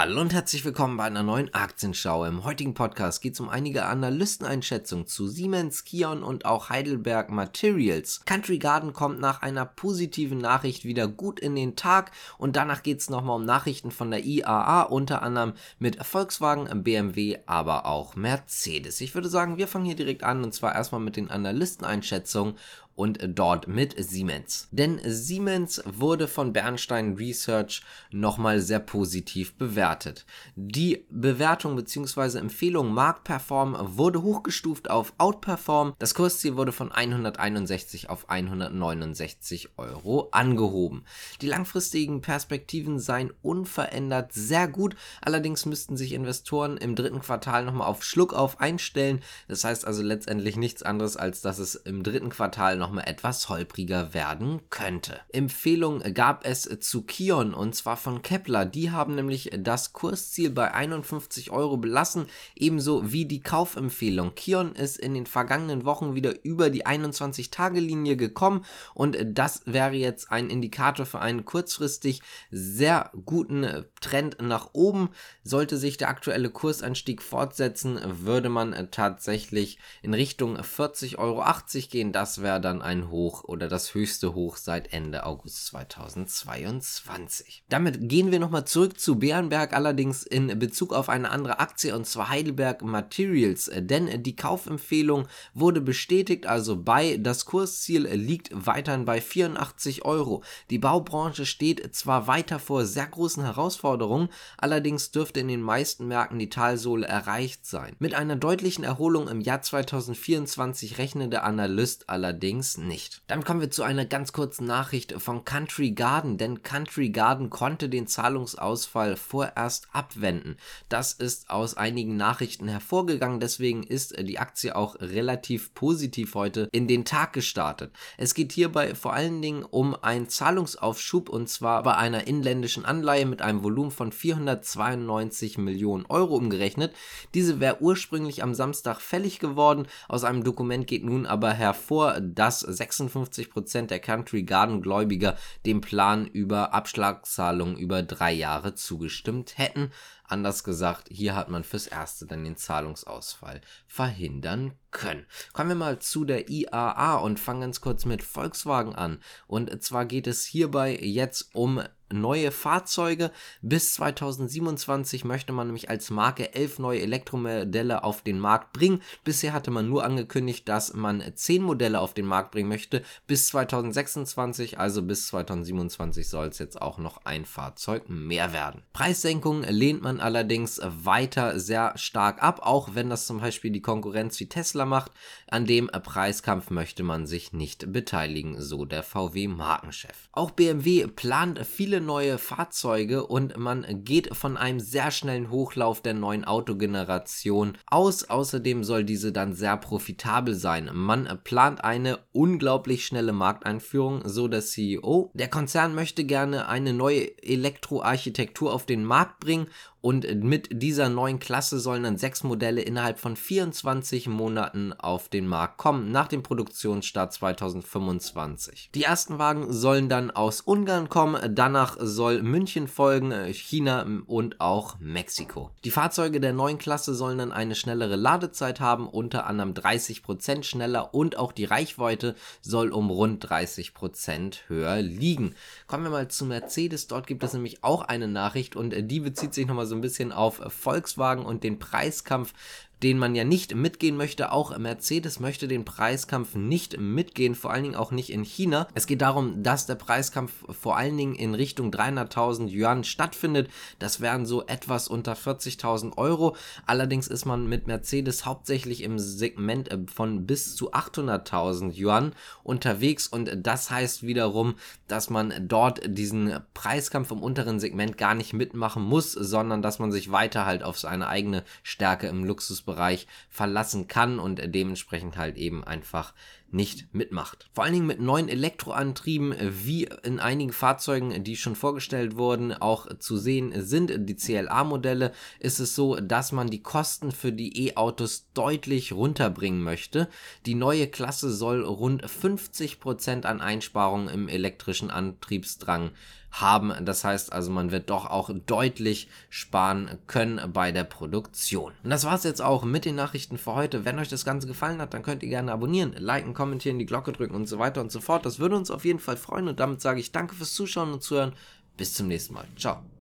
Hallo und herzlich willkommen bei einer neuen Aktienschau. Im heutigen Podcast geht es um einige Analysteneinschätzungen zu Siemens, Kion und auch Heidelberg Materials. Country Garden kommt nach einer positiven Nachricht wieder gut in den Tag und danach geht es nochmal um Nachrichten von der IAA, unter anderem mit Volkswagen, BMW, aber auch Mercedes. Ich würde sagen, wir fangen hier direkt an und zwar erstmal mit den Analysteneinschätzungen und dort mit Siemens. Denn Siemens wurde von Bernstein Research nochmal sehr positiv bewertet. Die Bewertung bzw. Empfehlung Marktperform wurde hochgestuft auf Outperform. Das Kursziel wurde von 161 auf 169 Euro angehoben. Die langfristigen Perspektiven seien unverändert sehr gut. Allerdings müssten sich Investoren im dritten Quartal nochmal auf Schluck auf einstellen. Das heißt also letztendlich nichts anderes, als dass es im dritten Quartal noch nochmal etwas holpriger werden könnte. Empfehlung gab es zu Kion und zwar von Kepler. Die haben nämlich das Kursziel bei 51 Euro belassen, ebenso wie die Kaufempfehlung. Kion ist in den vergangenen Wochen wieder über die 21-Tage-Linie gekommen und das wäre jetzt ein Indikator für einen kurzfristig sehr guten Trend nach oben. Sollte sich der aktuelle Kursanstieg fortsetzen, würde man tatsächlich in Richtung 40,80 Euro gehen. Das wäre dann ein Hoch oder das höchste Hoch seit Ende August 2022. Damit gehen wir nochmal zurück zu Bärenberg, allerdings in Bezug auf eine andere Aktie und zwar Heidelberg Materials, denn die Kaufempfehlung wurde bestätigt, also bei das Kursziel liegt weiterhin bei 84 Euro. Die Baubranche steht zwar weiter vor sehr großen Herausforderungen, allerdings dürfte in den meisten Märkten die Talsohle erreicht sein. Mit einer deutlichen Erholung im Jahr 2024 rechnet der Analyst allerdings allerdings nicht. Dann kommen wir zu einer ganz kurzen Nachricht von Country Garden, denn Country Garden konnte den Zahlungsausfall vorerst abwenden. Das ist aus einigen Nachrichten hervorgegangen, deswegen ist die Aktie auch relativ positiv heute in den Tag gestartet. Es geht hierbei vor allen Dingen um einen Zahlungsaufschub und zwar bei einer inländischen Anleihe mit einem Volumen von 492 Millionen Euro umgerechnet. Diese wäre ursprünglich am Samstag fällig geworden. Aus einem Dokument geht nun aber hervor, dass dass 56% der Country Garden Gläubiger dem Plan über Abschlagszahlungen über drei Jahre zugestimmt hätten. Anders gesagt, hier hat man fürs Erste dann den Zahlungsausfall verhindern können. Kommen wir mal zu der IAA und fangen ganz kurz mit Volkswagen an. Und zwar geht es hierbei jetzt um neue Fahrzeuge. Bis 2027 möchte man nämlich als Marke elf neue Elektromodelle auf den Markt bringen. Bisher hatte man nur angekündigt, dass man zehn Modelle auf den Markt bringen möchte. Bis 2026, also bis 2027 soll es jetzt auch noch ein Fahrzeug mehr werden. Preissenkungen lehnt man allerdings weiter sehr stark ab, auch wenn das zum Beispiel die Konkurrenz wie Tesla macht. An dem Preiskampf möchte man sich nicht beteiligen, so der VW-Markenchef. Auch BMW plant viele viele neue Fahrzeuge und man geht von einem sehr schnellen Hochlauf der neuen Autogeneration aus. Außerdem soll diese dann sehr profitabel sein. Man plant eine unglaublich schnelle Markteinführung, so der CEO. Der Konzern möchte gerne eine neue Elektroarchitektur auf den Markt bringen und mit dieser neuen Klasse sollen dann sechs Modelle innerhalb von 24 Monaten auf den Markt kommen, nach dem Produktionsstart 2025. Die ersten Wagen sollen dann aus Ungarn kommen, danach soll München folgen, China und auch Mexiko. Die Fahrzeuge der neuen Klasse sollen dann eine schnellere Ladezeit haben, unter anderem 30% schneller und auch die Reichweite soll um rund 30% höher liegen. Kommen wir mal zu Mercedes, dort gibt es nämlich auch eine Nachricht und die bezieht sich nochmal so ein bisschen auf Volkswagen und den Preiskampf den man ja nicht mitgehen möchte. Auch Mercedes möchte den Preiskampf nicht mitgehen, vor allen Dingen auch nicht in China. Es geht darum, dass der Preiskampf vor allen Dingen in Richtung 300.000 Yuan stattfindet. Das wären so etwas unter 40.000 Euro. Allerdings ist man mit Mercedes hauptsächlich im Segment äh, von bis zu 800.000 Yuan unterwegs und das heißt wiederum, dass man dort diesen Preiskampf im unteren Segment gar nicht mitmachen muss, sondern dass man sich weiter halt auf seine eigene Stärke im Luxus Bereich verlassen kann und dementsprechend halt eben einfach nicht mitmacht. Vor allen Dingen mit neuen Elektroantrieben, wie in einigen Fahrzeugen, die schon vorgestellt wurden, auch zu sehen sind, die CLA-Modelle, ist es so, dass man die Kosten für die E-Autos deutlich runterbringen möchte. Die neue Klasse soll rund 50% an Einsparungen im elektrischen Antriebsdrang haben. Das heißt also, man wird doch auch deutlich sparen können bei der Produktion. Und das war es jetzt auch mit den Nachrichten für heute. Wenn euch das Ganze gefallen hat, dann könnt ihr gerne abonnieren, liken, kommentieren, die Glocke drücken und so weiter und so fort. Das würde uns auf jeden Fall freuen und damit sage ich danke fürs Zuschauen und Zuhören. Bis zum nächsten Mal. Ciao.